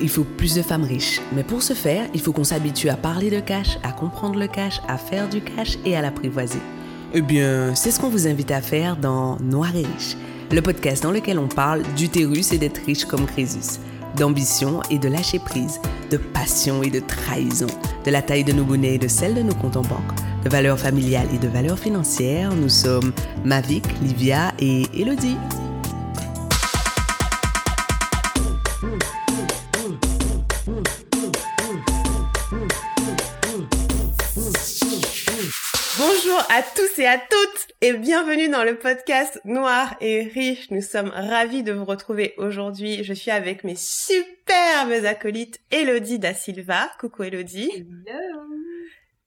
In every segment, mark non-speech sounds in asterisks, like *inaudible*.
il faut plus de femmes riches. Mais pour ce faire, il faut qu'on s'habitue à parler de cash, à comprendre le cash, à faire du cash et à l'apprivoiser. Eh bien, c'est ce qu'on vous invite à faire dans Noir et Riche, le podcast dans lequel on parle d'utérus et d'être riche comme Crésus, d'ambition et de lâcher prise, de passion et de trahison, de la taille de nos bonnets et de celle de nos comptes en banque, de valeurs familiales et de valeurs financières. Nous sommes Mavic, Livia et Elodie. À tous et à toutes et bienvenue dans le podcast Noir et Riche. Nous sommes ravis de vous retrouver aujourd'hui. Je suis avec mes superbes acolytes Elodie Da Silva. Coucou Elodie. Hello.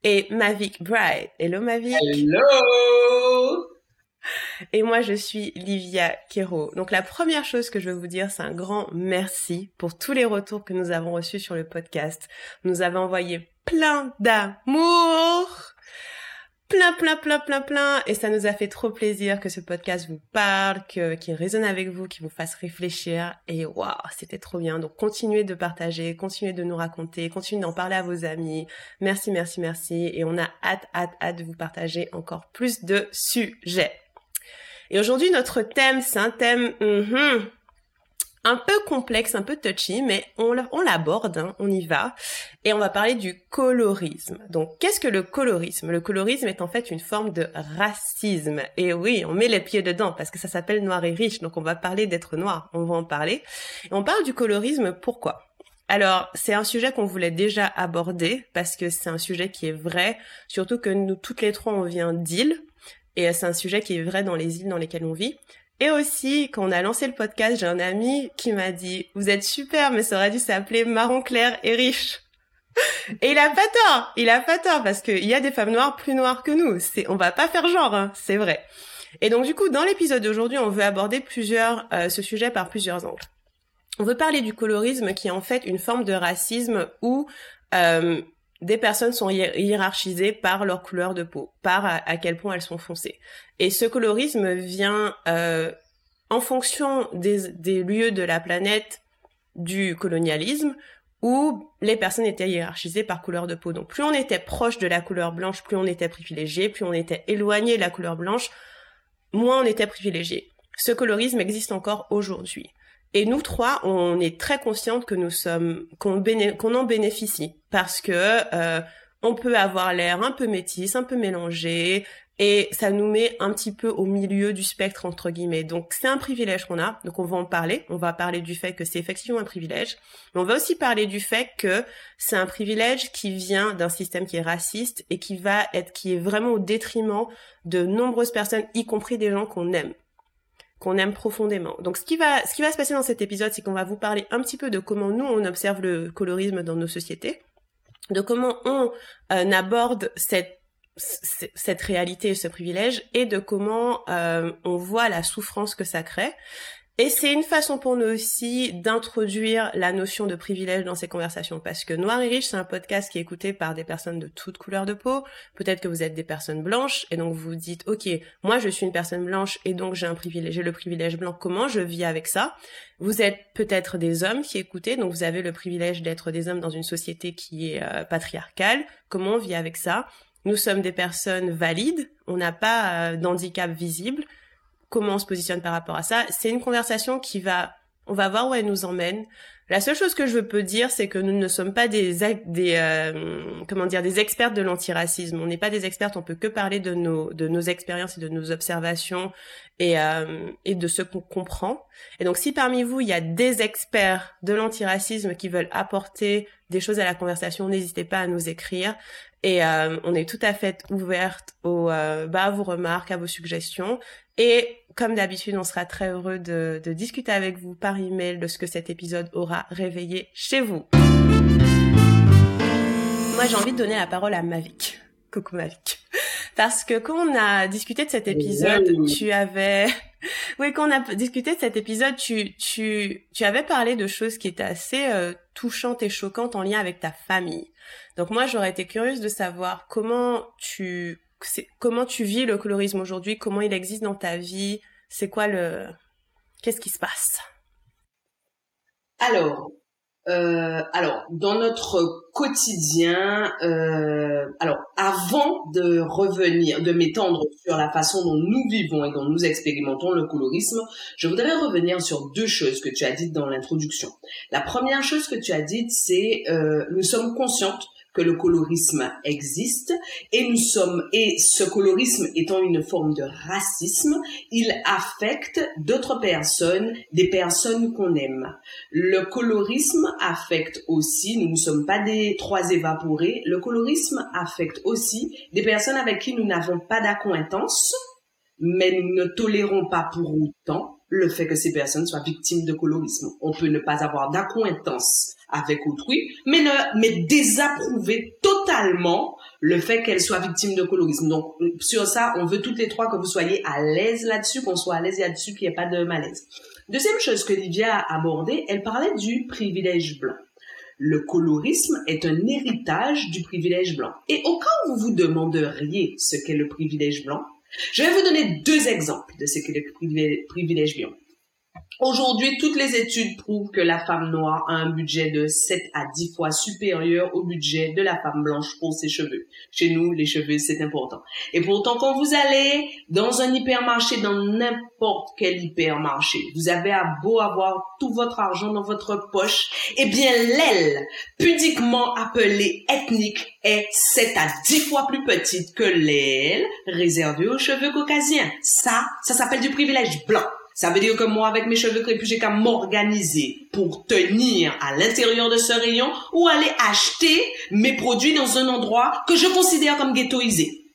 Et Mavic Bright. Hello Mavic. Hello. Et moi, je suis Livia Kero. Donc, la première chose que je veux vous dire, c'est un grand merci pour tous les retours que nous avons reçus sur le podcast. Nous avons envoyé plein d'amour plein, plein, plein, plein, plein. Et ça nous a fait trop plaisir que ce podcast vous parle, que, qu'il résonne avec vous, qu'il vous fasse réfléchir. Et waouh, c'était trop bien. Donc, continuez de partager, continuez de nous raconter, continuez d'en parler à vos amis. Merci, merci, merci. Et on a hâte, hâte, hâte de vous partager encore plus de sujets. Et aujourd'hui, notre thème, c'est un thème, mm un peu complexe, un peu touchy, mais on, l'aborde, hein, on y va, et on va parler du colorisme. Donc, qu'est-ce que le colorisme? Le colorisme est en fait une forme de racisme. Et oui, on met les pieds dedans parce que ça s'appelle noir et riche, donc on va parler d'être noir, on va en parler. Et on parle du colorisme, pourquoi? Alors, c'est un sujet qu'on voulait déjà aborder parce que c'est un sujet qui est vrai, surtout que nous toutes les trois on vient d'îles et c'est un sujet qui est vrai dans les îles dans lesquelles on vit. Et aussi, quand on a lancé le podcast, j'ai un ami qui m'a dit, vous êtes super, mais ça aurait dû s'appeler marron clair et riche. *laughs* Et il a pas tort, il a pas tort, parce qu'il y a des femmes noires plus noires que nous. C'est, on va pas faire genre, hein, c'est vrai. Et donc du coup, dans l'épisode d'aujourd'hui, on veut aborder plusieurs, euh, ce sujet par plusieurs angles. On veut parler du colorisme, qui est en fait une forme de racisme où euh, des personnes sont hiérarchisées par leur couleur de peau, par à, quel point elles sont foncées. Et ce colorisme vient euh, en fonction des, des, lieux de la planète du colonialisme où les personnes étaient hiérarchisées par couleur de peau. Donc plus on était proche de la couleur blanche, plus on était privilégié, plus on était éloigné de la couleur blanche, moins on était privilégié. Ce colorisme existe encore aujourd'hui. Et nous trois, on est très conscientes que nous sommes, qu'on en bénéficie parce que euh, on peut avoir l'air un peu métisse, un peu mélangé, et ça nous met un petit peu au milieu du spectre entre guillemets. Donc c'est un privilège qu'on a, donc on va en parler. On va parler du fait que c'est effectivement un privilège, mais on va aussi parler du fait que c'est un privilège qui vient d'un système qui est raciste et qui va être, qui est vraiment au détriment de nombreuses personnes, y compris des gens qu'on aime qu'on aime profondément. Donc ce qui va se passer dans cet épisode, c'est qu'on va vous parler un petit peu de comment nous on observe le colorisme dans nos sociétés, de comment on euh, aborde cette cette réalité et ce privilège et de comment euh, on voit la souffrance que ça crée et c'est une façon pour nous aussi d'introduire la notion de privilège dans ces conversations parce que Noir et Riche, c'est un podcast qui est écouté par des personnes de toutes couleurs de peau. Peut-être que vous êtes des personnes blanches et donc vous dites, OK, moi je suis une personne blanche et donc j'ai un privilège, j'ai le privilège blanc. Comment je vis avec ça? Vous êtes peut-être des hommes qui écoutez, donc vous avez le privilège d'être des hommes dans une société qui est euh, patriarcale. Comment on vit avec ça? Nous sommes des personnes valides, on n'a pas euh, d'handicap visible comment on se positionne par rapport à ça. C'est une conversation qui va, on va voir où elle nous emmène. La seule chose que je peux dire, c'est que nous ne sommes pas des, des euh, comment dire, des experts de l'antiracisme. On n'est pas des experts, on peut que parler de nos, de nos expériences et de nos observations et, euh, et de ce qu'on comprend. Et donc, si parmi vous, il y a des experts de l'antiracisme qui veulent apporter des choses à la conversation, n'hésitez pas à nous écrire. Et euh, on est tout à fait ouverte aux, euh, bah, à vos remarques, à vos suggestions. Et comme d'habitude, on sera très heureux de, de discuter avec vous par email de ce que cet épisode aura réveillé chez vous. Moi, j'ai envie de donner la parole à Mavic. Coucou Mavic. Parce que quand on a discuté de cet épisode, tu avais, *laughs* oui, quand on a discuté de cet épisode, tu, tu, tu avais parlé de choses qui étaient assez euh, touchantes et choquantes en lien avec ta famille. Donc moi, j'aurais été curieuse de savoir comment tu comment tu vis le colorisme aujourd'hui, comment il existe dans ta vie, c'est quoi le qu'est-ce qui se passe? Alors, euh, alors, dans notre quotidien, euh, alors avant de revenir, de m'étendre sur la façon dont nous vivons et dont nous expérimentons le colorisme, je voudrais revenir sur deux choses que tu as dites dans l'introduction. La première chose que tu as dite, c'est euh, nous sommes conscientes que le colorisme existe et nous sommes et ce colorisme étant une forme de racisme, il affecte d'autres personnes, des personnes qu'on aime. Le colorisme affecte aussi, nous ne sommes pas des trois évaporés, le colorisme affecte aussi des personnes avec qui nous n'avons pas d'accointance, mais nous ne tolérons pas pour autant le fait que ces personnes soient victimes de colorisme. On peut ne pas avoir d'accointance avec autrui, mais, ne, mais désapprouver totalement le fait qu'elle soit victime de colorisme. Donc, sur ça, on veut toutes les trois que vous soyez à l'aise là-dessus, qu'on soit à l'aise là-dessus, qu'il n'y ait pas de malaise. Deuxième chose que Livia a abordée, elle parlait du privilège blanc. Le colorisme est un héritage du privilège blanc. Et au cas où vous vous demanderiez ce qu'est le privilège blanc, je vais vous donner deux exemples de ce qu'est le privilège blanc. Aujourd'hui, toutes les études prouvent que la femme noire a un budget de 7 à 10 fois supérieur au budget de la femme blanche pour ses cheveux. Chez nous, les cheveux, c'est important. Et pourtant, quand vous allez dans un hypermarché, dans n'importe quel hypermarché, vous avez à beau avoir tout votre argent dans votre poche, eh bien, l'aile, pudiquement appelée ethnique, est 7 à 10 fois plus petite que l'aile réservée aux cheveux caucasiens. Ça, ça s'appelle du privilège blanc. Ça veut dire que moi, avec mes cheveux crépus, j'ai qu'à m'organiser pour tenir à l'intérieur de ce rayon ou aller acheter mes produits dans un endroit que je considère comme ghettoisé.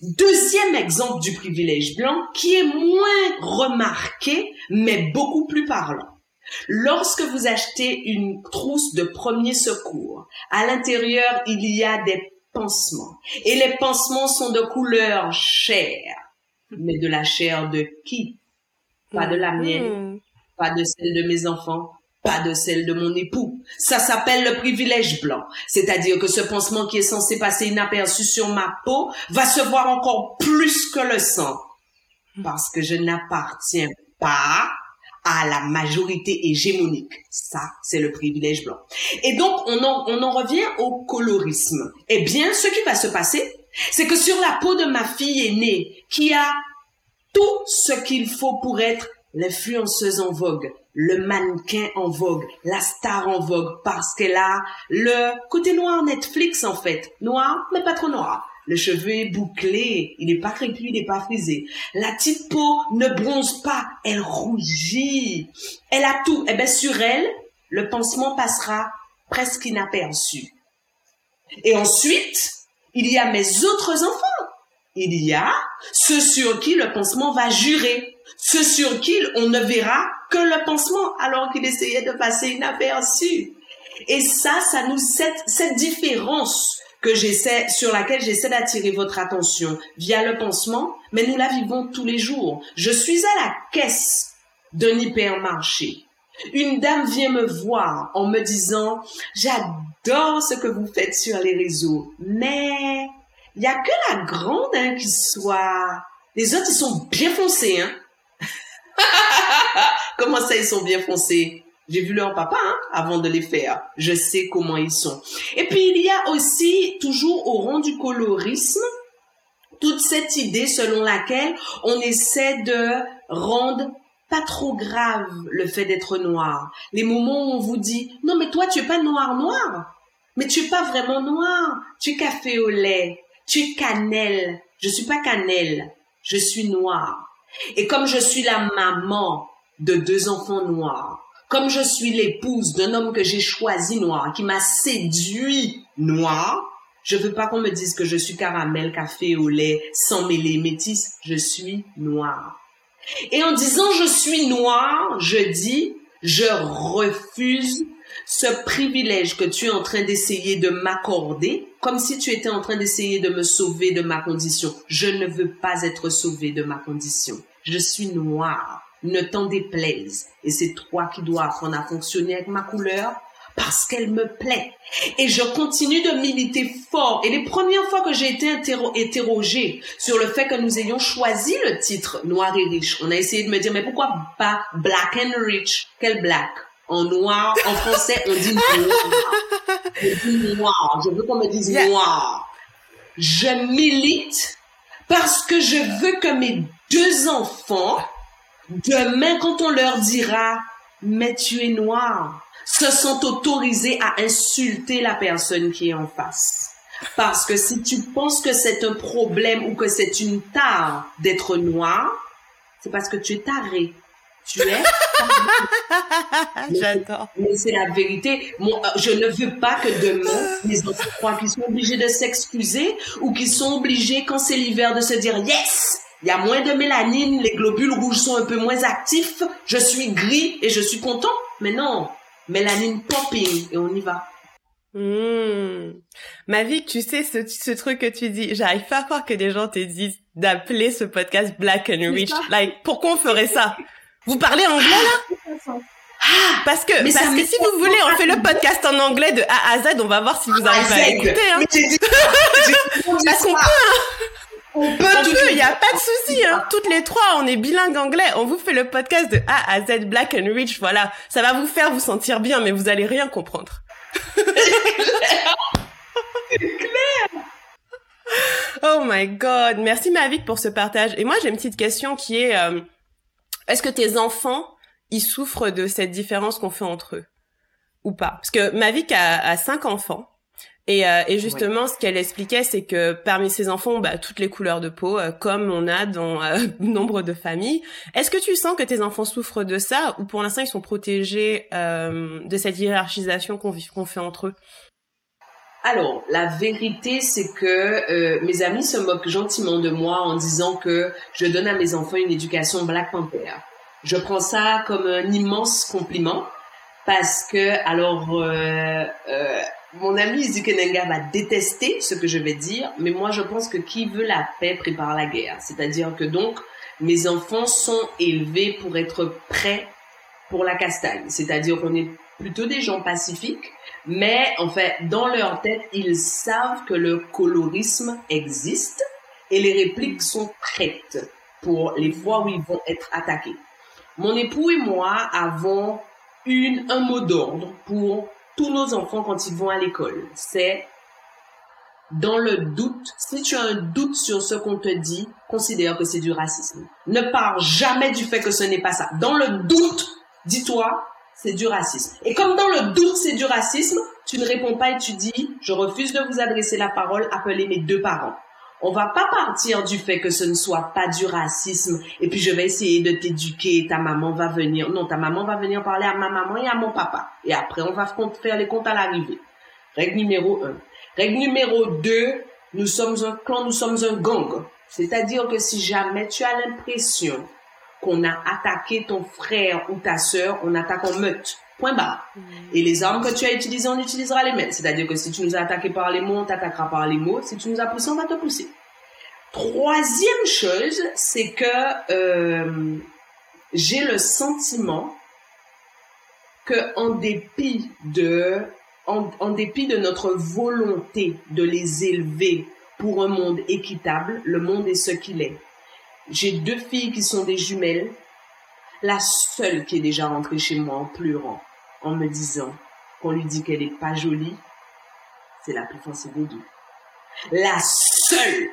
Deuxième exemple du privilège blanc qui est moins remarqué, mais beaucoup plus parlant. Lorsque vous achetez une trousse de premier secours, à l'intérieur, il y a des pansements. Et les pansements sont de couleur chair. Mais de la chair de qui? Pas de la mienne, hmm. pas de celle de mes enfants, pas de celle de mon époux. Ça s'appelle le privilège blanc. C'est-à-dire que ce pansement qui est censé passer inaperçu sur ma peau va se voir encore plus que le sang. Parce que je n'appartiens pas à la majorité hégémonique. Ça, c'est le privilège blanc. Et donc, on en, on en revient au colorisme. Eh bien, ce qui va se passer, c'est que sur la peau de ma fille aînée, qui a tout ce qu'il faut pour être l'influenceuse en vogue, le mannequin en vogue, la star en vogue, parce qu'elle a le côté noir Netflix en fait. Noir, mais pas trop noir. Le cheveu est bouclé, il n'est pas crépus, il n'est pas frisé. La petite peau ne bronze pas, elle rougit. Elle a tout. Eh bien, sur elle, le pansement passera presque inaperçu. Et ensuite, il y a mes autres enfants il y a ceux sur qui le pansement va jurer, ceux sur qui on ne verra que le pansement alors qu'il essayait de passer inaperçu. Et ça, ça nous, cette, cette différence que j'essaie, sur laquelle j'essaie d'attirer votre attention via le pansement, mais nous la vivons tous les jours. Je suis à la caisse d'un hypermarché. Une dame vient me voir en me disant, j'adore ce que vous faites sur les réseaux, mais il y a que la grande hein, qui soit. Les autres, ils sont bien foncés. Hein? *laughs* comment ça, ils sont bien foncés? J'ai vu leur papa hein, avant de les faire. Je sais comment ils sont. Et puis, il y a aussi, toujours au rang du colorisme, toute cette idée selon laquelle on essaie de rendre pas trop grave le fait d'être noir. Les moments où on vous dit, non mais toi tu es pas noir noir, mais tu es pas vraiment noir, tu es café au lait, tu cannelle. Je suis pas cannelle. Je suis noire. Et comme je suis la maman de deux enfants noirs, comme je suis l'épouse d'un homme que j'ai choisi noir, qui m'a séduit noir, je veux pas qu'on me dise que je suis caramel, café au lait, sans mêler métis. Je suis noire. Et en disant je suis noire, je dis je refuse ce privilège que tu es en train d'essayer de m'accorder, comme si tu étais en train d'essayer de me sauver de ma condition. Je ne veux pas être sauvé de ma condition. Je suis noire. Ne t'en déplaise. Et c'est toi qui dois apprendre à fonctionner avec ma couleur parce qu'elle me plaît. Et je continue de militer fort. Et les premières fois que j'ai été interrogée sur le fait que nous ayons choisi le titre Noir et riche, on a essayé de me dire, mais pourquoi pas Black and Rich? Quel black? En noir, en français, on dit noir. Je dis noir. Je veux qu'on me dise noir. Je milite parce que je veux que mes deux enfants, demain, quand on leur dira, mais tu es noir, se sont autorisés à insulter la personne qui est en face. Parce que si tu penses que c'est un problème ou que c'est une tare d'être noir, c'est parce que tu es taré. Tu es? *laughs* J'adore. Mais c'est la vérité. Moi, euh, je ne veux pas que demain, les enfants croient qu'ils sont obligés de s'excuser ou qu'ils sont obligés, quand c'est l'hiver, de se dire yes! Il y a moins de mélanine, les globules rouges sont un peu moins actifs, je suis gris et je suis content. Mais non, mélanine popping et on y va. Mmh. Ma vie, tu sais ce, ce truc que tu dis, j'arrive pas à croire que des gens te disent d'appeler ce podcast Black and Rich. Like, pourquoi on ferait ça? Vous parlez anglais là? Ah, parce que, parce que si vous voulez, on fait le podcast en anglais de A à Z, on va voir si vous arrivez à écouter. Hein. parce qu'on peut, hein. On peut, il n'y a pas de souci. Hein. Toutes les trois, on est bilingue anglais. On vous fait le podcast de A à Z, Black and Rich. Voilà, ça va vous faire vous sentir bien, mais vous allez rien comprendre. *laughs* clair. Oh my god, merci Mavic pour ce partage. Et moi j'ai une petite question qui est euh, est-ce que tes enfants ils souffrent de cette différence qu'on fait entre eux ou pas? Parce que Mavic a, a cinq enfants et, euh, et justement, ce qu'elle expliquait, c'est que parmi ses enfants, bah, toutes les couleurs de peau, euh, comme on a dans euh, *laughs* nombre de familles. Est-ce que tu sens que tes enfants souffrent de ça, ou pour l'instant ils sont protégés de cette hiérarchisation qu'on fait entre eux? Alors, la vérité, c'est que mes amis se moquent gentiment de moi en disant que je donne à mes enfants une éducation Black Panther. Je prends ça comme un immense compliment parce que, alors, mon ami Zikenenga va détester ce que je vais dire, mais moi je pense que qui veut la paix prépare la guerre. C'est-à-dire que donc mes enfants sont élevés pour être prêts pour la castagne. C'est-à-dire qu'on est plutôt des gens pacifiques, mais en fait dans leur tête ils savent que le colorisme existe et les répliques sont prêtes pour les fois où ils vont être attaqués. Mon époux et moi avons une, un mot d'ordre pour tous nos enfants quand ils vont à l'école. C'est dans le doute, si tu as un doute sur ce qu'on te dit, considère que c'est du racisme. Ne pars jamais du fait que ce n'est pas ça. Dans le doute, dis-toi, c'est du racisme. Et comme dans le doute, c'est du racisme, tu ne réponds pas et tu dis, je refuse de vous adresser la parole, appelez mes deux parents. On va pas partir du fait que ce ne soit pas du racisme et puis je vais essayer de t'éduquer, ta maman va venir. Non, ta maman va venir parler à ma maman et à mon papa. Et après, on va faire les comptes à l'arrivée. Règle numéro un. Règle numéro deux, nous sommes un clan, nous sommes un gang. C'est-à-dire que si jamais tu as l'impression qu'on a attaqué ton frère ou ta sœur, on attaque en meute. Point barre. Et les armes que tu as utilisées, on utilisera les mêmes. C'est-à-dire que si tu nous as attaqué par les mots, on t'attaquera par les mots. Si tu nous as poussé, on va te pousser. Troisième chose, c'est que euh, j'ai le sentiment que en dépit de en, en, dépit de notre volonté de les élever pour un monde équitable, le monde est ce qu'il est. J'ai deux filles qui sont des jumelles. La seule qui est déjà rentrée chez moi en pleurant en me disant qu'on lui dit qu'elle n'est pas jolie, c'est la plus foncée des deux. La seule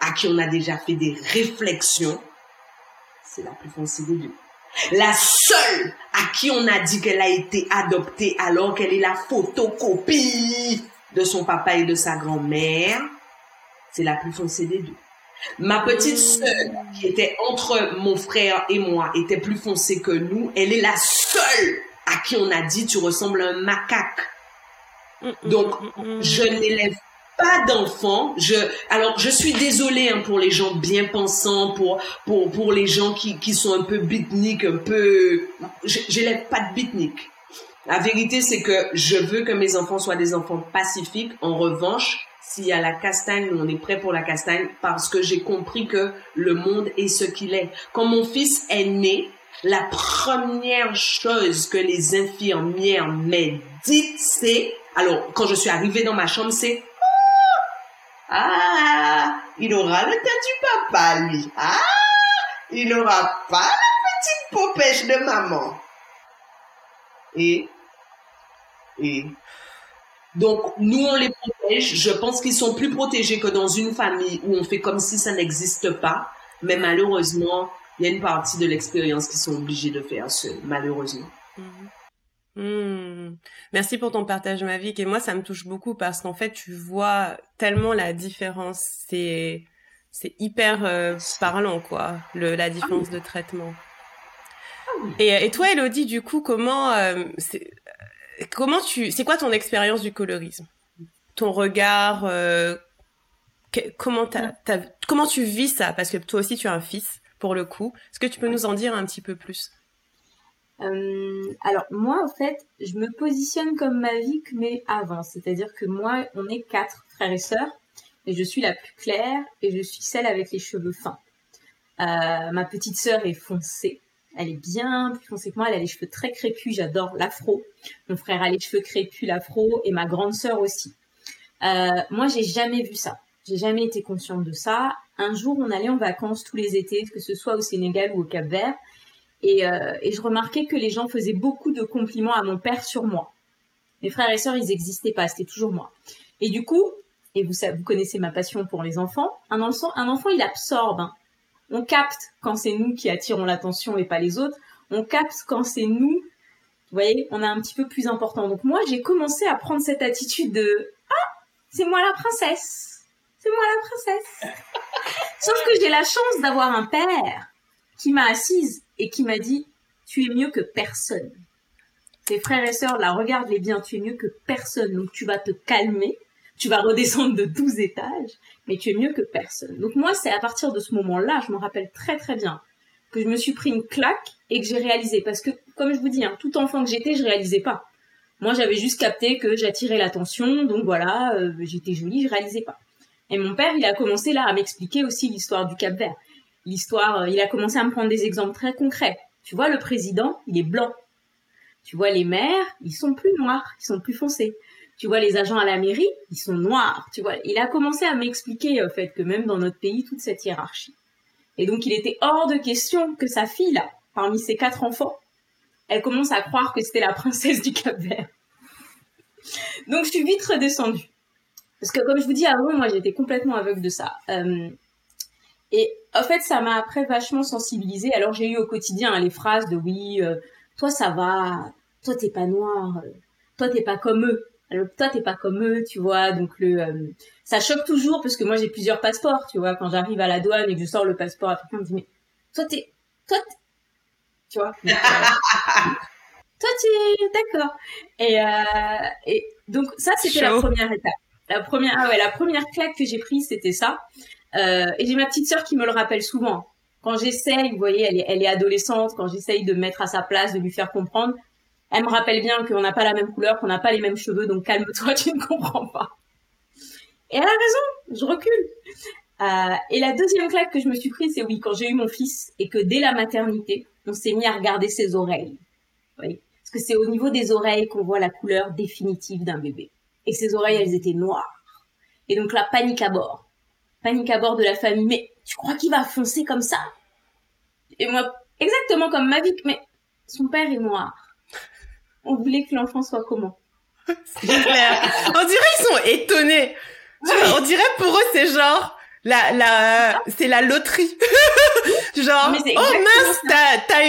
à qui on a déjà fait des réflexions, c'est la plus foncée des deux. La seule à qui on a dit qu'elle a été adoptée alors qu'elle est la photocopie de son papa et de sa grand-mère, c'est la plus foncée des deux. Ma petite sœur, qui était entre mon frère et moi, était plus foncée que nous. Elle est la seule à qui on a dit tu ressembles à un macaque. Mm, mm, Donc, mm, je n'élève pas d'enfants. Je, alors, je suis désolée hein, pour les gens bien pensants, pour pour pour les gens qui qui sont un peu bitniques, un peu. J'élève pas de bitniques. La vérité, c'est que je veux que mes enfants soient des enfants pacifiques. En revanche, s'il y a la castagne, on est prêt pour la castagne parce que j'ai compris que le monde est ce qu'il est. Quand mon fils est né, la première chose que les infirmières m'ont dit, c'est, alors, quand je suis arrivée dans ma chambre, c'est, ah, ah il aura le teint du papa, lui. Ah, il aura pas la petite popèche de maman. Et, et, donc, nous, on les protège. Je pense qu'ils sont plus protégés que dans une famille où on fait comme si ça n'existe pas. Mais malheureusement, il y a une partie de l'expérience qui sont obligés de faire malheureusement. Mhm. Hmm. Merci pour ton partage, Mavic. Et moi, ça me touche beaucoup parce qu'en fait, tu vois tellement la différence. C'est c'est hyper euh, parlant, quoi, le, la différence de traitement. Et, et toi, Elodie, du coup, comment euh, comment tu c'est quoi ton expérience du colorisme? Ton regard euh, comment comment tu vis ça? Parce que toi aussi, tu as un fils pour le coup. Est-ce que tu peux nous en dire un petit peu plus? Euh, alors moi, en fait, je me positionne comme Mavic, mais avant. C'est-à-dire que moi, on est quatre frères et sœurs, et je suis la plus claire, et je suis celle avec les cheveux fins. Euh, ma petite sœur est foncée. Elle est bien plus foncée que moi. Elle a les cheveux très crépus. J'adore l'afro. Mon frère a les cheveux crépus, l'afro, et ma grande sœur aussi. Euh, moi, j'ai jamais vu ça. J'ai jamais été consciente de ça. Un jour, on allait en vacances tous les étés, que ce soit au Sénégal ou au Cap-Vert, euh, et, je remarquais que les gens faisaient beaucoup de compliments à mon père sur moi. Mes frères et sœurs, ils n'existaient pas, c'était toujours moi. Et du coup, et vous, connaissez ma passion pour les enfants, un enfant, un enfant il absorbe. Hein. On capte quand c'est nous qui attirons l'attention et pas les autres. On capte quand c'est nous, vous voyez, on est un petit peu plus important. Donc moi, j'ai commencé à prendre cette attitude de ah, c'est moi la princesse, c'est moi la princesse. *laughs* Sauf que j'ai la chance d'avoir un père qui m'a assise et qui m'a dit Tu es mieux que personne. Tes frères et sœurs, là, regarde-les bien, tu es mieux que personne. Donc tu vas te calmer, tu vas redescendre de 12 étages, mais tu es mieux que personne. Donc moi, c'est à partir de ce moment-là, je me rappelle très très bien, que je me suis pris une claque et que j'ai réalisé. Parce que, comme je vous dis, hein, tout enfant que j'étais, je réalisais pas. Moi, j'avais juste capté que j'attirais l'attention, donc voilà, euh, j'étais jolie, je réalisais pas. Et mon père, il a commencé là à m'expliquer aussi l'histoire du Cap Vert l'histoire, euh, il a commencé à me prendre des exemples très concrets. Tu vois, le président, il est blanc. Tu vois, les maires, ils sont plus noirs, ils sont plus foncés. Tu vois, les agents à la mairie, ils sont noirs. Tu vois, il a commencé à m'expliquer, en fait, que même dans notre pays, toute cette hiérarchie. Et donc, il était hors de question que sa fille, là, parmi ses quatre enfants, elle commence à croire que c'était la princesse du Cap-Vert. Donc, je suis vite redescendue. Parce que, comme je vous dis avant, moi, j'étais complètement aveugle de ça. Euh, et en fait, ça m'a après vachement sensibilisée. Alors j'ai eu au quotidien hein, les phrases de oui, euh, toi ça va, toi t'es pas noir, toi t'es pas comme eux. Alors toi t'es pas comme eux, tu vois. Donc le, euh, ça choque toujours parce que moi j'ai plusieurs passeports, tu vois. Quand j'arrive à la douane et que je sors le passeport africain, on me dit mais toi t'es, toi, tu vois. *laughs* toi t'es d'accord. Et, et donc ça c'était la première étape. La première, ah ouais, la première claque que j'ai prise c'était ça. Euh, et j'ai ma petite sœur qui me le rappelle souvent. Quand j'essaye, vous voyez, elle est, elle est adolescente, quand j'essaye de me mettre à sa place, de lui faire comprendre, elle me rappelle bien qu'on n'a pas la même couleur, qu'on n'a pas les mêmes cheveux, donc calme-toi, *laughs* tu ne comprends pas. Et elle a raison, je recule. Euh, et la deuxième claque que je me suis prise, c'est oui, quand j'ai eu mon fils et que dès la maternité, on s'est mis à regarder ses oreilles. Oui. Parce que c'est au niveau des oreilles qu'on voit la couleur définitive d'un bébé. Et ses oreilles, elles étaient noires. Et donc la panique à bord panique à bord de la famille. Mais tu crois qu'il va foncer comme ça? Et moi, exactement comme Mavic, mais son père est noir. On voulait que l'enfant soit comment C'est clair. On dirait qu'ils sont étonnés. on dirait pour eux c'est genre la la c'est la loterie. *laughs* genre oh mince t'as t'as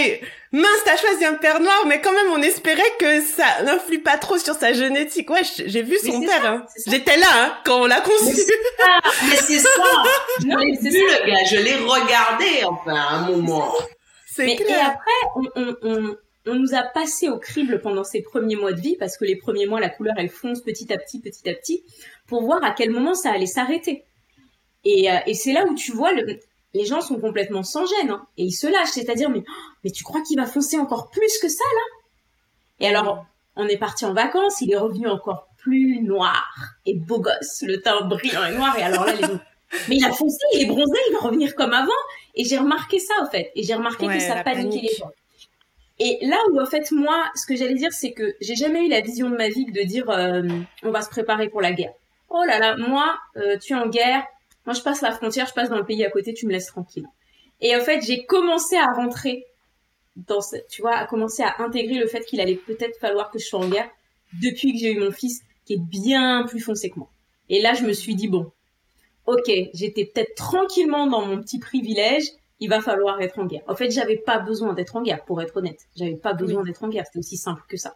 mince, t'as choisi un père noir, mais quand même, on espérait que ça n'influe pas trop sur sa génétique. Ouais, j'ai vu son père. Hein. J'étais là hein, quand on l'a conçu. Mais c'est ça. Je l'ai vu, le gars. Je l'ai regardé, enfin, à un moment. Mais, Et après, on, on, on, on, nous a passé au crible pendant ces premiers mois de vie, parce que les premiers mois, la couleur, elle fonce petit à petit, petit à petit, pour voir à quel moment ça allait s'arrêter. Et, euh, et c'est là où tu vois le, les gens sont complètement sans gêne hein, et ils se lâchent, c'est-à-dire mais mais tu crois qu'il va foncer encore plus que ça là? Et alors on est parti en vacances, il est revenu encore plus noir et beau gosse, le teint brillant et noir et alors là les gens mais il a foncé, il est bronzé, il va revenir comme avant et j'ai remarqué ça en fait et j'ai remarqué que ça paniquait les gens. Et là où en fait moi ce que j'allais dire c'est que j'ai jamais eu la vision de ma vie de dire euh, on va se préparer pour la guerre. Oh là là, moi euh, tu es en guerre, moi, je passe la frontière, je passe dans le pays à côté, tu me laisses tranquille. Et en fait, j'ai commencé à rentrer dans tu vois, à commencer à intégrer le fait qu'il allait peut-être falloir que je sois en guerre depuis que j'ai eu mon fils qui est bien plus foncé que moi. Et là, je me suis dit, bon, ok, j'étais peut-être tranquillement dans mon petit privilège, il va falloir être en guerre. En fait, j'avais pas besoin d'être en guerre, pour être honnête. J'avais pas besoin d'être en guerre, c'était aussi simple que ça.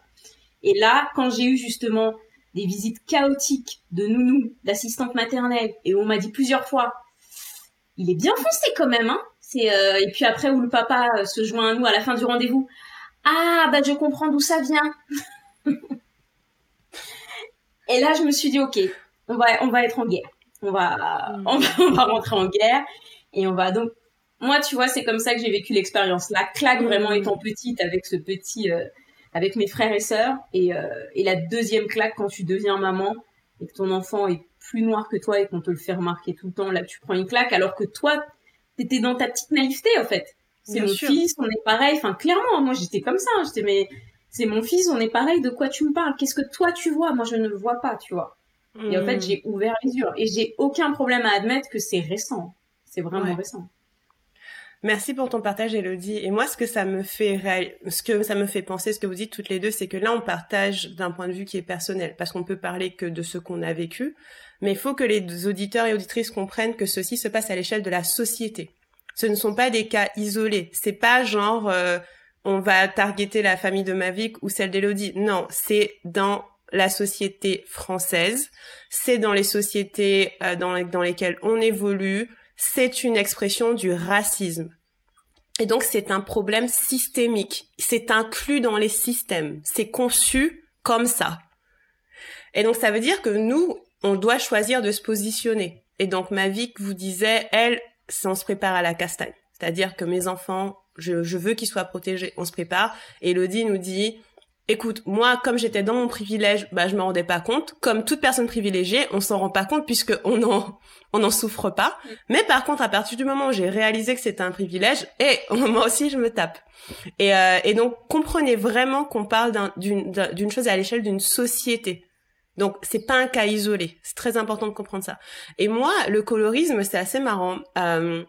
Et là, quand j'ai eu justement des visites chaotiques de nounou, d'assistante maternelle, et on m'a dit plusieurs fois, il est bien foncé quand même, hein. C'est euh, et puis après où le papa euh, se joint à nous à la fin du rendez-vous. Ah bah je comprends d'où ça vient. *laughs* et là je me suis dit ok, on va on va être en guerre. On va mm. on va, on va rentrer en guerre et on va donc moi tu vois c'est comme ça que j'ai vécu l'expérience. La claque vraiment mm. étant petite avec ce petit euh, avec mes frères et sœurs et et la deuxième claque quand tu deviens maman et que ton enfant est plus noir que toi et qu'on te le fait remarquer tout le temps, là tu prends une claque alors que toi t'étais dans ta petite naïveté en fait. C'est mon fils, on est pareil. Enfin clairement, moi j'étais comme ça. Hein. J'étais mais c'est mon fils, on est pareil. De quoi tu me parles? Qu'est-ce que toi tu vois? Moi je ne le vois pas, tu vois. Et en fait hmm. j'ai ouvert les yeux et j'ai aucun problème à admettre que c'est récent. C'est vraiment récent. Merci pour ton partage, Elodie. Et moi, ce que ça me fait ce que ça me fait penser, ce que vous dites toutes les deux, c'est que là, on partage d'un point de vue qui est personnel, parce qu'on peut parler que de ce qu'on a vécu, mais il faut que les auditeurs et auditrices comprennent que ceci se passe à l'échelle de la société. Ce ne sont pas des cas isolés. C'est pas genre euh, on va targeter la famille de Mavic ou celle d'Elodie. Non, c'est dans la société française, c'est dans les sociétés euh, dans, dans lesquelles on évolue, c'est une expression du racisme. Et donc c'est un problème systémique. C'est inclus dans les systèmes. C'est conçu comme ça. Et donc ça veut dire que nous, on doit choisir de se positionner. Et donc ma vie vous disait, elle, c'est on se prépare à la castagne. C'est-à-dire que mes enfants, je, veux qu'ils soient protégés, on se prépare. Elodie nous dit, écoute, moi, comme j'étais dans mon privilège, bah, je me rendais pas compte. Comme toute personne privilégiée, on s'en rend pas compte puisque on en, on n'en souffre pas. Mais par contre, à partir du moment où j'ai réalisé que c'était un privilège, et *laughs* moi aussi, je me tape. Et, euh, et donc, comprenez vraiment qu'on parle d'une chose à l'échelle d'une société. Donc, c'est pas un cas isolé. C'est très important de comprendre ça. Et moi, le colorisme, c'est assez marrant. Euh,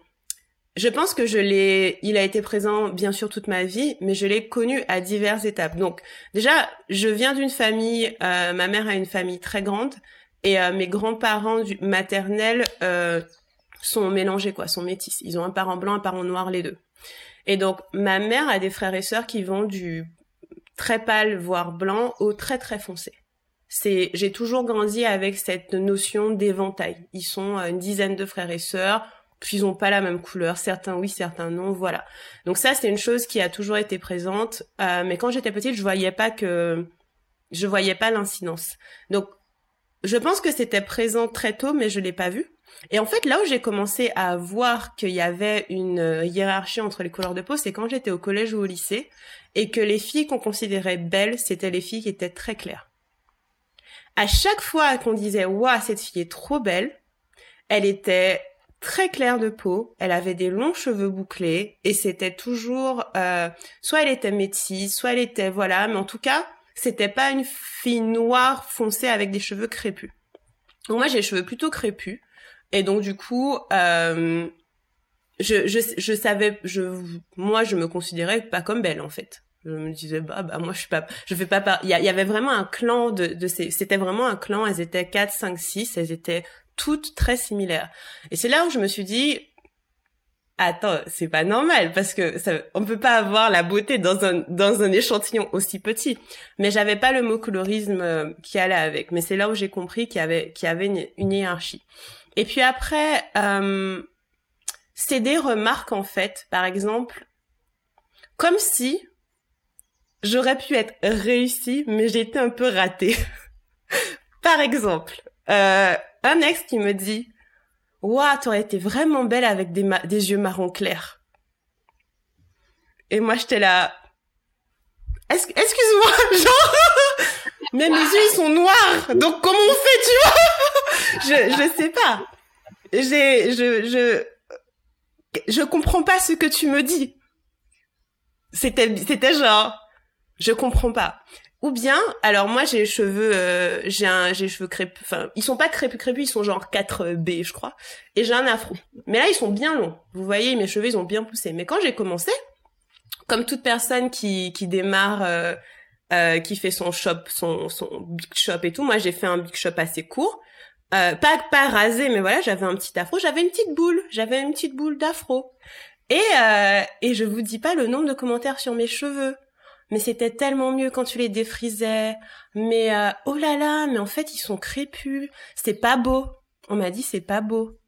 je pense que je l'ai, il a été présent bien sûr toute ma vie, mais je l'ai connu à diverses étapes. Donc déjà, je viens d'une famille, euh, ma mère a une famille très grande et euh, mes grands-parents maternels euh, sont mélangés quoi, sont métis. Ils ont un parent blanc, un parent noir, les deux. Et donc ma mère a des frères et sœurs qui vont du très pâle voire blanc au très très foncé. C'est, j'ai toujours grandi avec cette notion d'éventail. Ils sont une dizaine de frères et sœurs ils ont pas la même couleur, certains oui, certains non, voilà. Donc ça c'est une chose qui a toujours été présente, euh, mais quand j'étais petite, je voyais pas que je voyais pas l'incidence. Donc je pense que c'était présent très tôt, mais je l'ai pas vu. Et en fait, là où j'ai commencé à voir qu'il y avait une euh, hiérarchie entre les couleurs de peau, c'est quand j'étais au collège ou au lycée, et que les filles qu'on considérait belles, c'était les filles qui étaient très claires. À chaque fois qu'on disait, waouh, cette fille est trop belle, elle était très claire de peau, elle avait des longs cheveux bouclés et c'était toujours euh, soit elle était métisse, soit elle était voilà, mais en tout cas c'était pas une fille noire foncée avec des cheveux crépus. Moi j'ai les cheveux plutôt crépus et donc du coup euh, je, je, je savais je moi je me considérais pas comme belle en fait je me disais bah bah moi je suis pas je fais pas il y, y, avait vraiment un clan de de ces c'était vraiment un clan elles étaient 4 5 6 elles étaient toutes très similaires. Et c'est là où je me suis dit, attends, c'est pas normal parce que ça, on peut pas avoir la beauté dans un dans un échantillon aussi petit. Mais j'avais pas le mot colorisme euh, qui allait avec. Mais c'est là où j'ai compris qu'il y avait qu'il y avait une, hiérarchie. Et puis après, euh, c'est des remarques en fait. Par exemple, comme si j'aurais pu être réussie, mais j'étais un peu ratée. *laughs* Par exemple, euh, un ex qui me dit Waouh, t'aurais été vraiment belle avec des, des yeux marron clairs. Et moi, j'étais là. Excuse-moi, *laughs* genre. Mais mes yeux, ils sont noirs. Donc, comment on fait, tu vois? *laughs* Je je sais pas. Je je je comprends pas ce que tu me dis. C'était c'était genre je comprends pas. Ou bien, alors moi j'ai les cheveux, euh, j'ai un, j'ai les cheveux crépus, enfin ils sont pas crépus crépus, ils sont genre 4B je crois, et j'ai un afro. Mais là ils sont bien longs. Vous voyez, mes cheveux ils ont bien poussé. Mais quand j'ai commencé, comme toute personne qui, qui démarre, euh, euh, qui fait son shop, son, son big shop et tout, moi j'ai fait un big shop assez court. Euh, pas pas rasé, mais voilà, j'avais un petit afro, j'avais une petite boule, j'avais une petite boule d'afro. Et euh, et je vous dis pas le nombre de commentaires sur mes cheveux. Mais c'était tellement mieux quand tu les défrisais. Mais euh, oh là là, mais en fait ils sont crépus. C'est pas beau. On m'a dit c'est pas beau.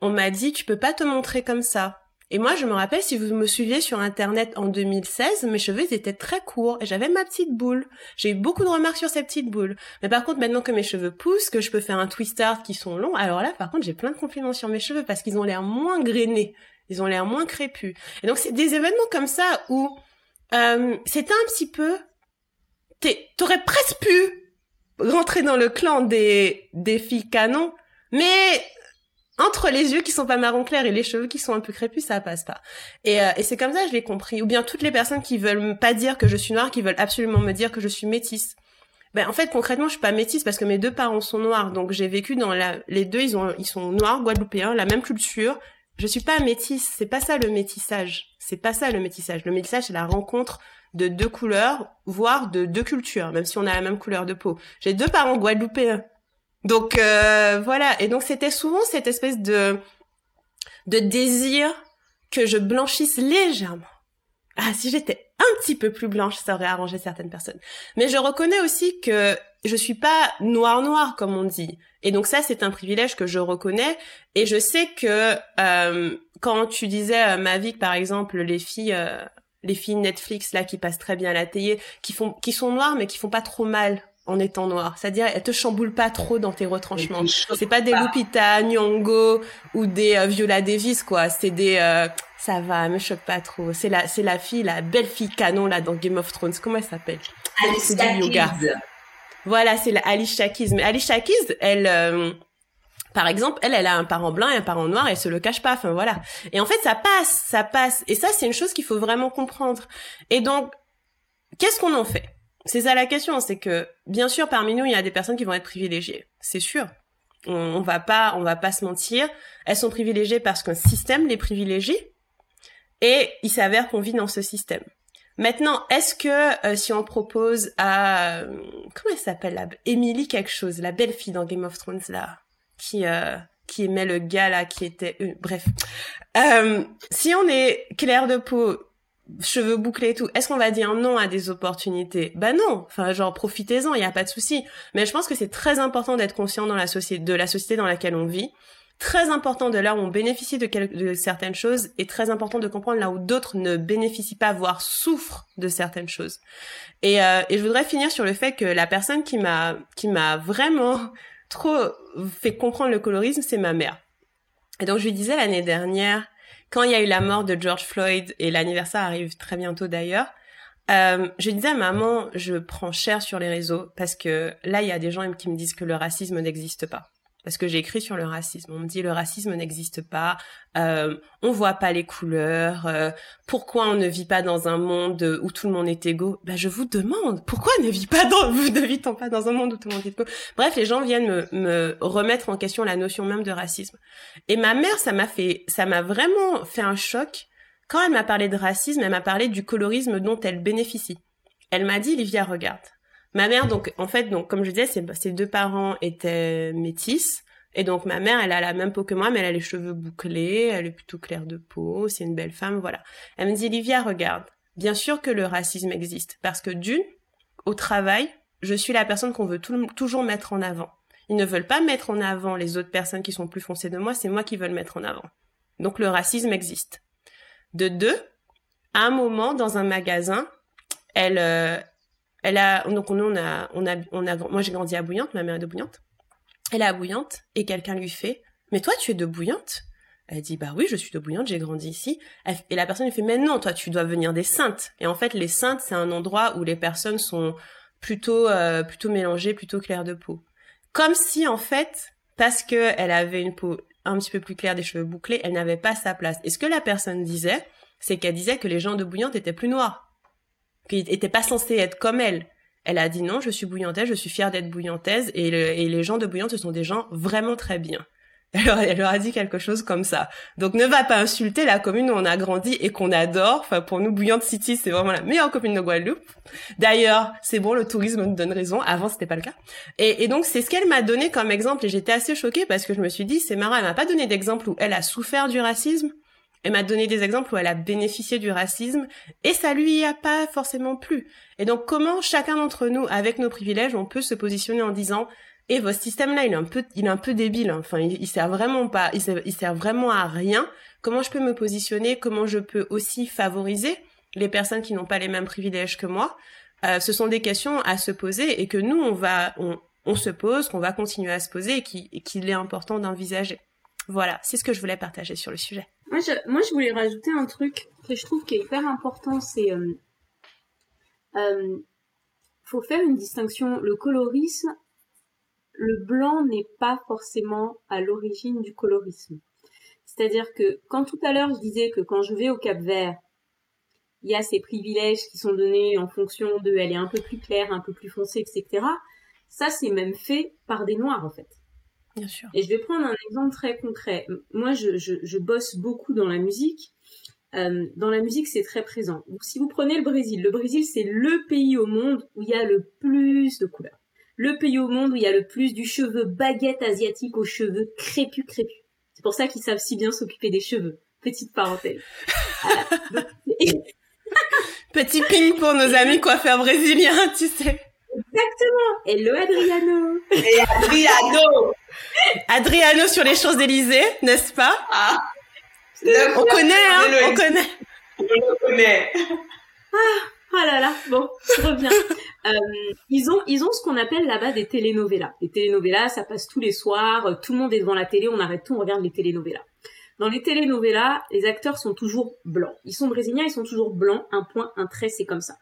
On m'a dit tu peux pas te montrer comme ça. Et moi, je me rappelle, si vous me suiviez sur Internet en 2016, mes cheveux étaient très courts et j'avais ma petite boule. J'ai eu beaucoup de remarques sur ces petites boules. Mais par contre, maintenant que mes cheveux poussent, que je peux faire un twister qui sont longs, alors là, par contre, j'ai plein de compliments sur mes cheveux parce qu'ils ont l'air moins grainés. Ils ont l'air moins crépus. Et donc, c'est des événements comme ça où euh, c'était un petit peu... T'aurais presque pu rentrer dans le clan des, des filles canons, mais entre les yeux qui sont pas marron clair et les cheveux qui sont un peu crépus, ça passe pas. Et, euh, et c'est comme ça que je l'ai compris. Ou bien toutes les personnes qui veulent pas dire que je suis noire, qui veulent absolument me dire que je suis métisse. Ben en fait concrètement je suis pas métisse parce que mes deux parents sont noirs, donc j'ai vécu dans la, les deux ils ont ils sont noirs guadeloupéens, la même culture. Je suis pas métisse, c'est pas ça le métissage. C'est pas ça le métissage. Le métissage c'est la rencontre de deux couleurs, voire de deux cultures, même si on a la même couleur de peau. J'ai deux parents guadeloupéens. Donc euh, voilà, et donc c'était souvent cette espèce de de désir que je blanchisse légèrement. Ah, si j'étais un petit peu plus blanche, ça aurait arrangé certaines personnes. Mais je reconnais aussi que je suis pas noir noir comme on dit. Et donc ça, c'est un privilège que je reconnais. Et je sais que euh, quand tu disais euh, ma vie, par exemple, les filles, euh, les filles Netflix là qui passent très bien à la télé, qui font, qui sont noires mais qui font pas trop mal en étant noire. C'est-à-dire, elle te chamboule pas trop dans tes retranchements. C'est pas des Lupita Nyong'o ou des euh, Viola Davis, quoi. C'est des, euh, ça va, me choque pas trop. C'est la, c'est la fille, la belle fille canon, là, dans Game of Thrones. Comment elle s'appelle? Alice yoga. Voilà, c'est la Alicia Keys. Mais Alicia Keys, elle, euh, par exemple, elle, elle a un parent blanc et un parent noir, elle se le cache pas, enfin voilà. Et en fait, ça passe, ça passe. Et ça, c'est une chose qu'il faut vraiment comprendre. Et donc, qu'est-ce qu'on en fait? C'est ça la question, c'est que bien sûr parmi nous il y a des personnes qui vont être privilégiées, c'est sûr. On, on, va pas, on va pas se mentir. Elles sont privilégiées parce qu'un système les privilégie et il s'avère qu'on vit dans ce système. Maintenant, est-ce que euh, si on propose à euh, comment elle s'appelle là, Emily quelque chose, la belle fille dans Game of Thrones là, qui euh, qui aimait le gars là qui était bref, si on est clair de peau cheveux bouclés et tout, est-ce qu'on va dire non à des opportunités? Bah non, enfin genre profitez-en, il y a pas de souci. Mais je pense que c'est très important d'être conscient dans la société, de la société dans laquelle on vit, très important de là où on bénéficie de, de certaines choses et très important de comprendre là où d'autres ne bénéficient pas, voire souffrent de certaines choses. Et, euh, et je voudrais finir sur le fait que la personne qui m'a qui m'a vraiment *laughs* trop fait comprendre le colorisme, c'est ma mère. Et donc je lui disais l'année dernière, quand il y a eu la mort de George Floyd, et l'anniversaire arrive très bientôt d'ailleurs, euh, je disais à maman, je prends cher sur les réseaux parce que là, il y a des gens qui me disent que le racisme n'existe pas parce que j'ai écrit sur le racisme. On me dit le racisme n'existe pas, euh, on voit pas les couleurs, euh, pourquoi on ne vit pas dans un monde où tout le monde est égaux? Ben je vous demande, pourquoi ne vit pas dans, *laughs* vous ne vit pas dans un monde où tout le monde est égaux? Bref, les gens viennent me, me remettre en question la notion même de racisme. Et ma mère, ça m'a fait, ça m'a vraiment fait un choc quand elle m'a parlé de racisme. Elle m'a parlé du colorisme dont elle bénéficie. Elle m'a dit, Livia, regarde. Ma mère, donc, en fait, donc, comme je disais, ses, deux parents étaient métis. Et donc, ma mère, elle a la même peau que moi, mais elle a les cheveux bouclés, elle est plutôt claire de peau, c'est une belle femme, voilà. Elle me dit, Livia, regarde. Bien sûr que le racisme existe. Parce que d'une, au travail, je suis la personne qu'on veut toujours mettre en avant. Ils ne veulent pas mettre en avant les autres personnes qui sont plus foncées de moi, c'est moi qui veux le mettre en avant. Donc, le racisme existe. De deux, à un moment, dans un magasin, elle, euh, elle a donc on a on a on a moi j'ai grandi à Bouillante, ma mère est de Bouillante. Elle est à Bouillante et quelqu'un lui fait "Mais toi tu es de Bouillante? Elle dit "Bah oui, je suis de Bouillante, j'ai grandi ici." Et la personne lui fait "Mais non, toi tu dois venir des Saintes." Et en fait, les Saintes, c'est un endroit où les personnes sont plutôt euh, plutôt mélangées, plutôt claires de peau. Comme si en fait parce que elle avait une peau un petit peu plus claire, des cheveux bouclés, elle n'avait pas sa place. Et ce que la personne disait, c'est qu'elle disait que les gens de Bouillante étaient plus noirs qui était pas censé être comme elle. Elle a dit non, je suis bouillantaise, je suis fière d'être bouillantaise, et, les gens de Bouillante, ce sont des gens vraiment très bien. *laughs* Elle leur, a dit quelque chose comme ça. Donc ne va pas insulter la commune où on a grandi et qu'on adore. Enfin pour nous, Bouillante City, c'est vraiment la meilleure commune de Guadeloupe. D'ailleurs, c'est bon, le tourisme nous donne raison. Avant, c'était pas le cas. Et, et donc c'est ce qu'elle m'a donné comme exemple et j'étais assez choquée parce que je me suis dit, c'est marrant, elle m'a pas donné d'exemple où elle a souffert du racisme. Elle m'a donné des exemples où elle a bénéficié du racisme et ça lui a pas forcément plu. Et donc comment chacun d'entre nous, avec nos privilèges, on peut se positionner en disant et votre système là, il est un peu, il est un peu débile. Enfin, il, sert vraiment pas, il sert, il vraiment à rien. Comment je peux me positionner? Comment je peux aussi favoriser les personnes qui n'ont pas les mêmes privilèges que moi euh, Ce sont des questions à se poser et que nous, on va, on, on se pose, qu'on va continuer à se poser et qu'il est important d'envisager. Voilà, c'est ce que je voulais partager sur le sujet. Moi, je, moi, je voulais rajouter un truc que je trouve qui est hyper important, c'est euh, euh, faut faire une distinction. Le colorisme, le blanc n'est pas forcément à l'origine du colorisme. C'est-à-dire que quand tout à l'heure je disais que quand je vais au Cap Vert, il y a ces privilèges qui sont donnés en fonction de elle est un peu plus claire, un peu plus foncée, etc. Ça, c'est même fait par des noirs, en fait. Bien sûr. Et je vais prendre un exemple très concret. Moi, je, je, bosse beaucoup dans la musique. Euh, dans la musique, c'est très présent. Donc, si vous prenez le Brésil, le Brésil, c'est le pays au monde où il y a le plus de couleurs le pays au monde où il y a le plus du cheveu baguette asiatique aux cheveux crépus crépus. C'est pour ça qu'ils savent si bien s'occuper des cheveux. Petite parenthèse. *laughs* Petit ping pour nos amis coiffeurs brésiliens, tu sais. Exactement. Hello Adriano. Et Adriano. Adriano sur les Champs-Élysées, n'est-ce pas? Ah. On connaît, hein, on connaît. On le connaît. Ah. Ah là là, bon, je reviens. euh, ils ont, ils ont ce qu'on appelle là-bas des telenovelas. Les telenovelas, ça passe tous les soirs, euh, tout le monde est devant la télé, on arrête tout, on regarde les telenovelas. Dans les telenovelas, les acteurs sont toujours blancs. Ils sont brésiliens, ils sont toujours blancs, un point, un trait, c'est comme ça.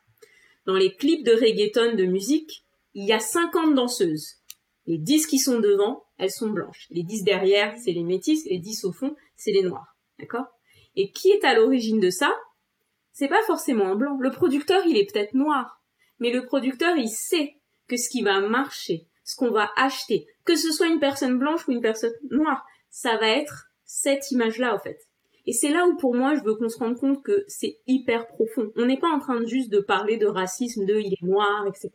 Dans les clips de reggaeton de musique, il y a 50 danseuses. Les 10 qui sont devant, elles sont blanches. Les 10 derrière, c'est les métis, les 10 au fond, c'est les noirs. D'accord? Et qui est à l'origine de ça? C'est pas forcément un blanc. Le producteur, il est peut-être noir. Mais le producteur, il sait que ce qui va marcher, ce qu'on va acheter, que ce soit une personne blanche ou une personne noire, ça va être cette image-là, en fait. Et c'est là où, pour moi, je veux qu'on se rende compte que c'est hyper profond. On n'est pas en train de juste de parler de racisme, de il est noir, etc.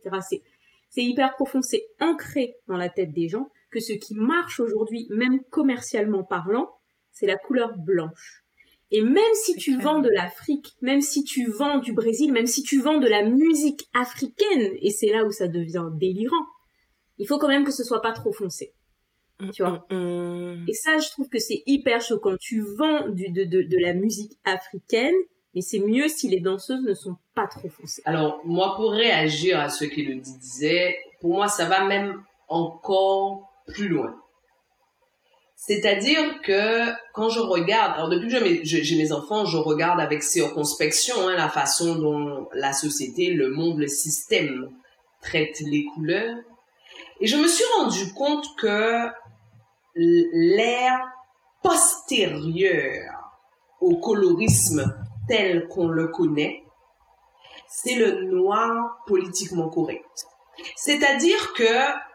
c'est hyper profond. C'est ancré dans la tête des gens que ce qui marche aujourd'hui, même commercialement parlant, c'est la couleur blanche. Et même si tu vends de l'Afrique, même si tu vends du Brésil, même si tu vends de la musique africaine, et c'est là où ça devient délirant, il faut quand même que ce soit pas trop foncé. Tu vois mm, mm, mm. Et ça, je trouve que c'est hyper choquant. Tu vends du, de, de, de la musique africaine, mais c'est mieux si les danseuses ne sont pas trop foncées. Alors, moi, pour réagir à ce qu'il disait, pour moi, ça va même encore plus loin. C'est-à-dire que quand je regarde, alors depuis que j'ai mes, enfants, je regarde avec circonspection hein, la façon dont la société, le monde, le système traite les couleurs. Et je me suis rendu compte que l'ère postérieure au colorisme tel qu'on le connaît, c'est le noir politiquement correct. C'est-à-dire que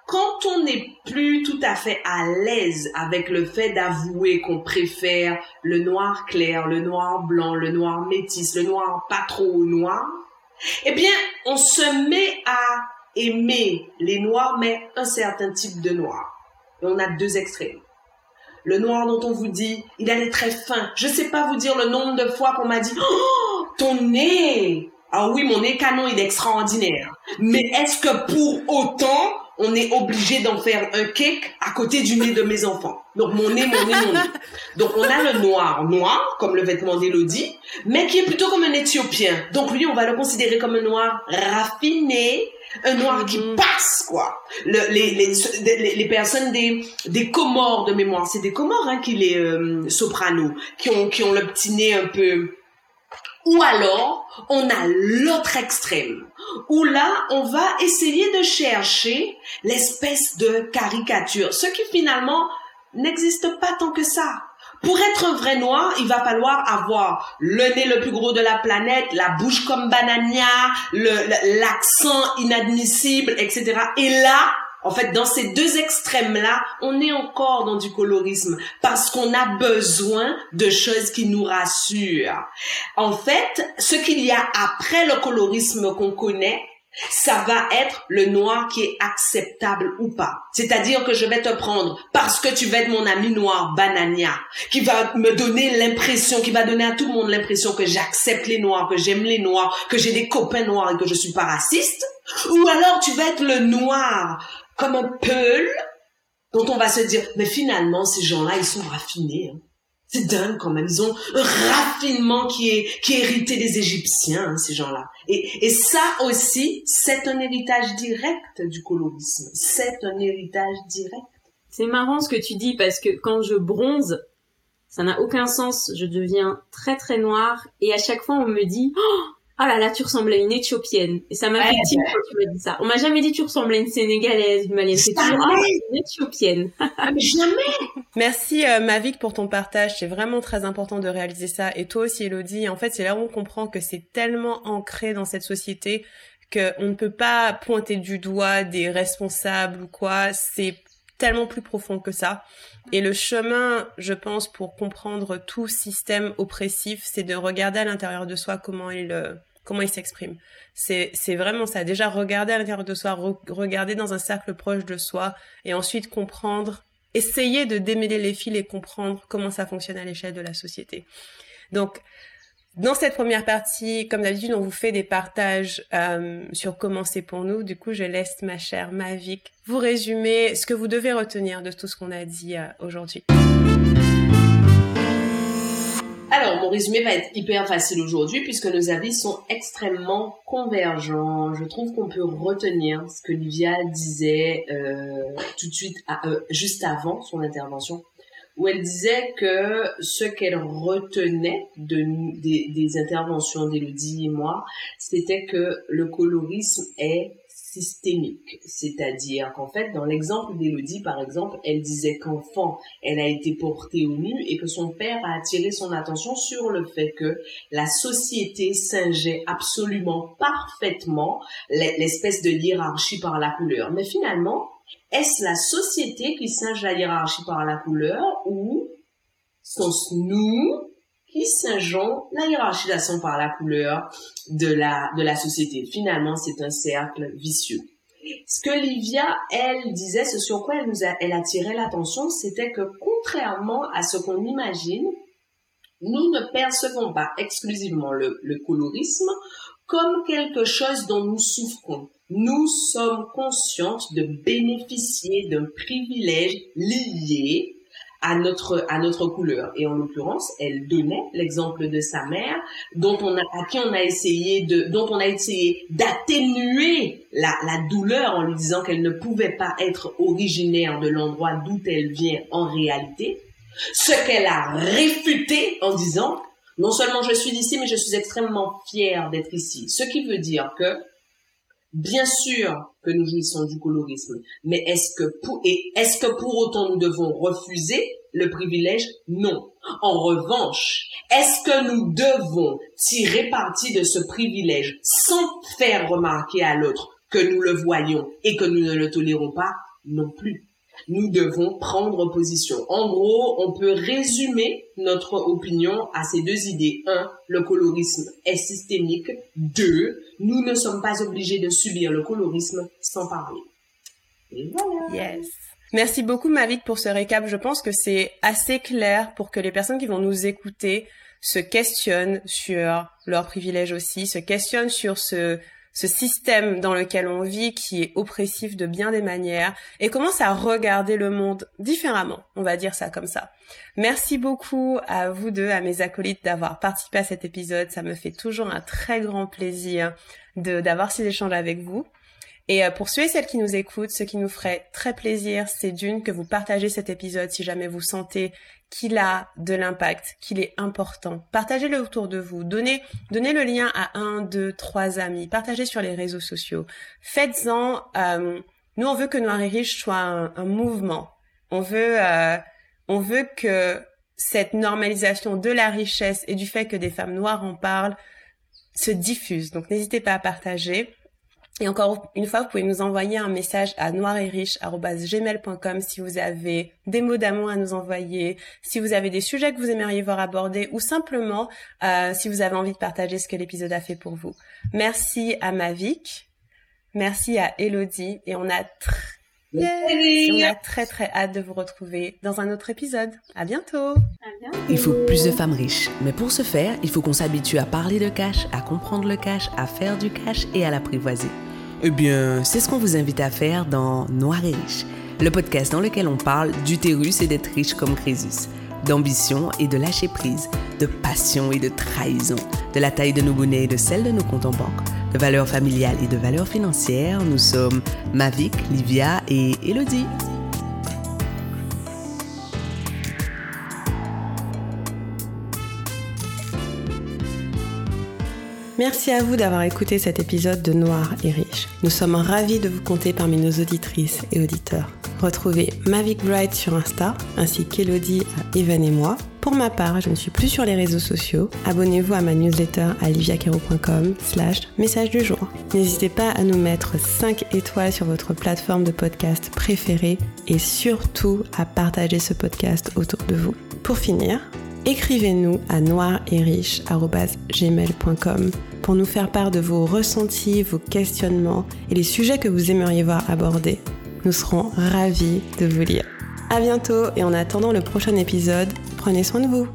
quand on n'est plus tout à fait à l'aise avec le fait d'avouer qu'on préfère le noir clair, le noir blanc, le noir métis, le noir pas trop noir, eh bien, on se met à aimer les noirs, mais un certain type de noir. Et on a deux extrêmes. Le noir dont on vous dit, il a très fin. Je sais pas vous dire le nombre de fois qu'on m'a dit, *gasps* oh, ton nez! Ah oui, mon nez canon, il est extraordinaire. Mais est-ce que pour autant, on est obligé d'en faire un cake à côté du nez de mes enfants. Donc mon nez, mon nez, mon nez. Donc on a le noir, noir, comme le vêtement d'Elodie, mais qui est plutôt comme un Éthiopien. Donc lui, on va le considérer comme un noir raffiné, un noir qui mhm. passe, quoi. Le, les, les, les, personnes des, des Comores de mémoire, c'est des Comores hein, qui les euh, sopranos, qui ont, qui ont le petit nez un peu ou alors, on a l'autre extrême, où là, on va essayer de chercher l'espèce de caricature, ce qui finalement n'existe pas tant que ça. Pour être un vrai noir, il va falloir avoir le nez le plus gros de la planète, la bouche comme banania, l'accent inadmissible, etc. Et là, En fait, dans ces deux extrêmes-là, on est encore dans du colorisme parce qu'on a besoin de choses qui nous rassurent. En fait, ce qu'il y a après le colorisme qu'on connaît, ça va être le noir qui est acceptable ou pas. C'est-à-dire que je vais te prendre parce que tu vas être mon ami noir banania, qui va me donner l'impression, qui va donner à tout le monde l'impression que j'accepte les noirs, que j'aime les noirs, que j'ai des copains noirs et que je suis pas raciste. Ou alors tu vas être le noir comme un peul dont on va se dire, mais finalement, ces gens-là, ils sont raffinés. Hein. C'est dingue quand même. Ils ont un raffinement qui est, qui est hérité des Égyptiens, hein, ces gens-là. Et, et ça aussi, c'est un héritage direct du colorisme. C'est un héritage direct. C'est marrant ce que tu dis parce que quand je bronze, ça n'a aucun sens. Je deviens très très noire et à chaque fois on me dit oh, ah là là, tu ressembles à une Éthiopienne. Et ça m'a fait tilt quand tu m'as dit ça. On m'a jamais dit tu ressembles à une Sénégalaise, une Malienne. C'est toujours ah, une Éthiopienne. *laughs* Ah, jamais. Merci euh, Mavic pour ton partage. C'est vraiment très important de réaliser ça. Et toi aussi, Elodie. En fait, c'est là où on comprend que c'est tellement ancré dans cette société qu'on ne peut pas pointer du doigt des responsables ou quoi. C'est tellement plus profond que ça. Et le chemin, je pense, pour comprendre tout système oppressif, c'est de regarder à l'intérieur de soi comment il, euh, comment il s'exprime. C'est, c'est vraiment ça. Déjà, regarder à l'intérieur de soi, regarder dans un cercle proche de soi et ensuite comprendre, essayer de démêler les fils et comprendre comment ça fonctionne à l'échelle de la société. Donc, dans cette première partie, comme d'habitude, on vous fait des partages euh, sur comment c'est pour nous. Du coup, je laisse ma chère Mavic vous résumer ce que vous devez retenir de tout ce qu'on a dit euh, aujourd'hui. Alors, mon résumé va être hyper facile aujourd'hui puisque nos avis sont extrêmement convergents. Je trouve qu'on peut retenir ce que Livia disait euh, tout de suite, juste avant son intervention, où elle disait que ce qu'elle retenait de, des, interventions d'Elodie et moi, c'était que le colorisme est systémique. C'est-à-dire qu'en fait, dans l'exemple d'Élodie, par exemple, elle disait qu'enfant, elle a été portée au nu et que son père a attiré son attention sur le fait que la société singeait absolument parfaitement l'espèce de hiérarchie par la couleur. Mais finalement, est-ce la société qui singe la hiérarchie par la couleur ou sont-ce nous qui singeons la hiérarchisation par la couleur de la, de la société? Finalement, c'est un cercle vicieux. Ce que Livia, elle, disait, ce sur quoi elle nous attirait l'attention, c'était que contrairement à ce qu'on imagine, nous ne percevons pas exclusivement le colorisme comme quelque chose dont nous souffrons. Nous sommes conscientes de bénéficier d'un privilège lié à notre à notre couleur et en l'occurrence elle donnait l'exemple de sa mère dont on a à qui on a essayé de dont on a essayé d'atténuer la, la douleur en lui disant qu'elle ne pouvait pas être originaire de l'endroit d'où elle vient en réalité ce qu'elle a réfuté en disant non seulement je suis d'ici mais je suis extrêmement fière d'être ici ce qui veut dire que Bien sûr que nous jouissons du colorisme, mais est-ce que pour, est-ce que pour autant nous devons refuser le privilège? Non. En revanche, est-ce que nous devons tirer parti de ce privilège sans faire remarquer à l'autre que nous le voyons et que nous ne le tolérons pas? Non plus nous devons prendre position. En gros, on peut résumer notre opinion à ces deux idées. Un, le colorisme est systémique. Deux, nous ne sommes pas obligés de subir le colorisme sans parler. Et voilà. Yes. Merci beaucoup Mavic pour ce récap. Je pense que c'est assez clair pour que les personnes qui vont nous écouter se questionnent sur leurs privilèges aussi, se questionnent sur ce ce système dans lequel on vit qui est oppressif de bien des manières et commence à regarder le monde différemment. On va dire ça comme ça. Merci beaucoup à vous deux, à mes acolytes d'avoir participé à cet épisode. Ça me fait toujours un très grand plaisir d'avoir ces échanges avec vous. Et euh, pour ceux et celles qui nous écoutent, ce qui nous ferait très plaisir, c'est d'une que vous partagez cet épisode si jamais vous sentez qu'il a de l'impact, qu'il est important. Partagez-le autour de vous. Donnez, donnez le lien à un, deux, trois amis. Partagez sur les réseaux sociaux. Faites-en. Euh, nous, on veut que Noir et Riche soit un, mouvement. On veut, euh, on veut que cette normalisation de la richesse et du fait que des femmes noires en parlent se diffuse. Donc, n'hésitez pas à partager. Et encore une fois, vous pouvez nous envoyer un message à noiretriche.gmail.com si vous avez des mots d'amour à nous envoyer, si vous avez des sujets que vous aimeriez voir abordés ou simplement euh, si vous avez envie de partager ce que l'épisode a fait pour vous. Merci à Mavic, merci à Elodie et on a très on a très très hâte de vous retrouver dans un autre épisode. À bientôt. Il faut plus de femmes riches, mais pour ce faire, il faut qu'on s'habitue à parler de cash, à comprendre le cash, à faire du cash et à l'apprivoiser. Eh bien, c'est ce qu'on vous invite à faire dans Noir et riche, le podcast dans lequel on parle d'utérus et d'être riche comme Crésus, d'ambition et de lâcher prise, de passion et de trahison, de la taille de nos bonnets et de celle de nos comptes en banque, de valeurs familiales et de valeurs financières. Nous sommes Mavic, Livia et Elodie. Merci à vous d'avoir écouté cet épisode de Noir et Riche. Nous sommes ravis de vous compter parmi nos auditrices et auditeurs. Retrouvez Mavic Bright sur Insta, ainsi qu'Elodie à Evan et moi. Pour ma part, je ne suis plus sur les réseaux sociaux. Abonnez-vous à ma newsletter à liviacaro.com slash message du jour. N'hésitez pas à nous mettre 5 étoiles sur votre plateforme de podcast préférée et surtout à partager ce podcast autour de vous. Pour finir, écrivez-nous à noiretriche.gmail.com pour nous faire part de vos ressentis, vos questionnements et les sujets que vous aimeriez voir abordés. Nous serons ravis de vous lire. À bientôt et en attendant le prochain épisode, prenez soin de vous.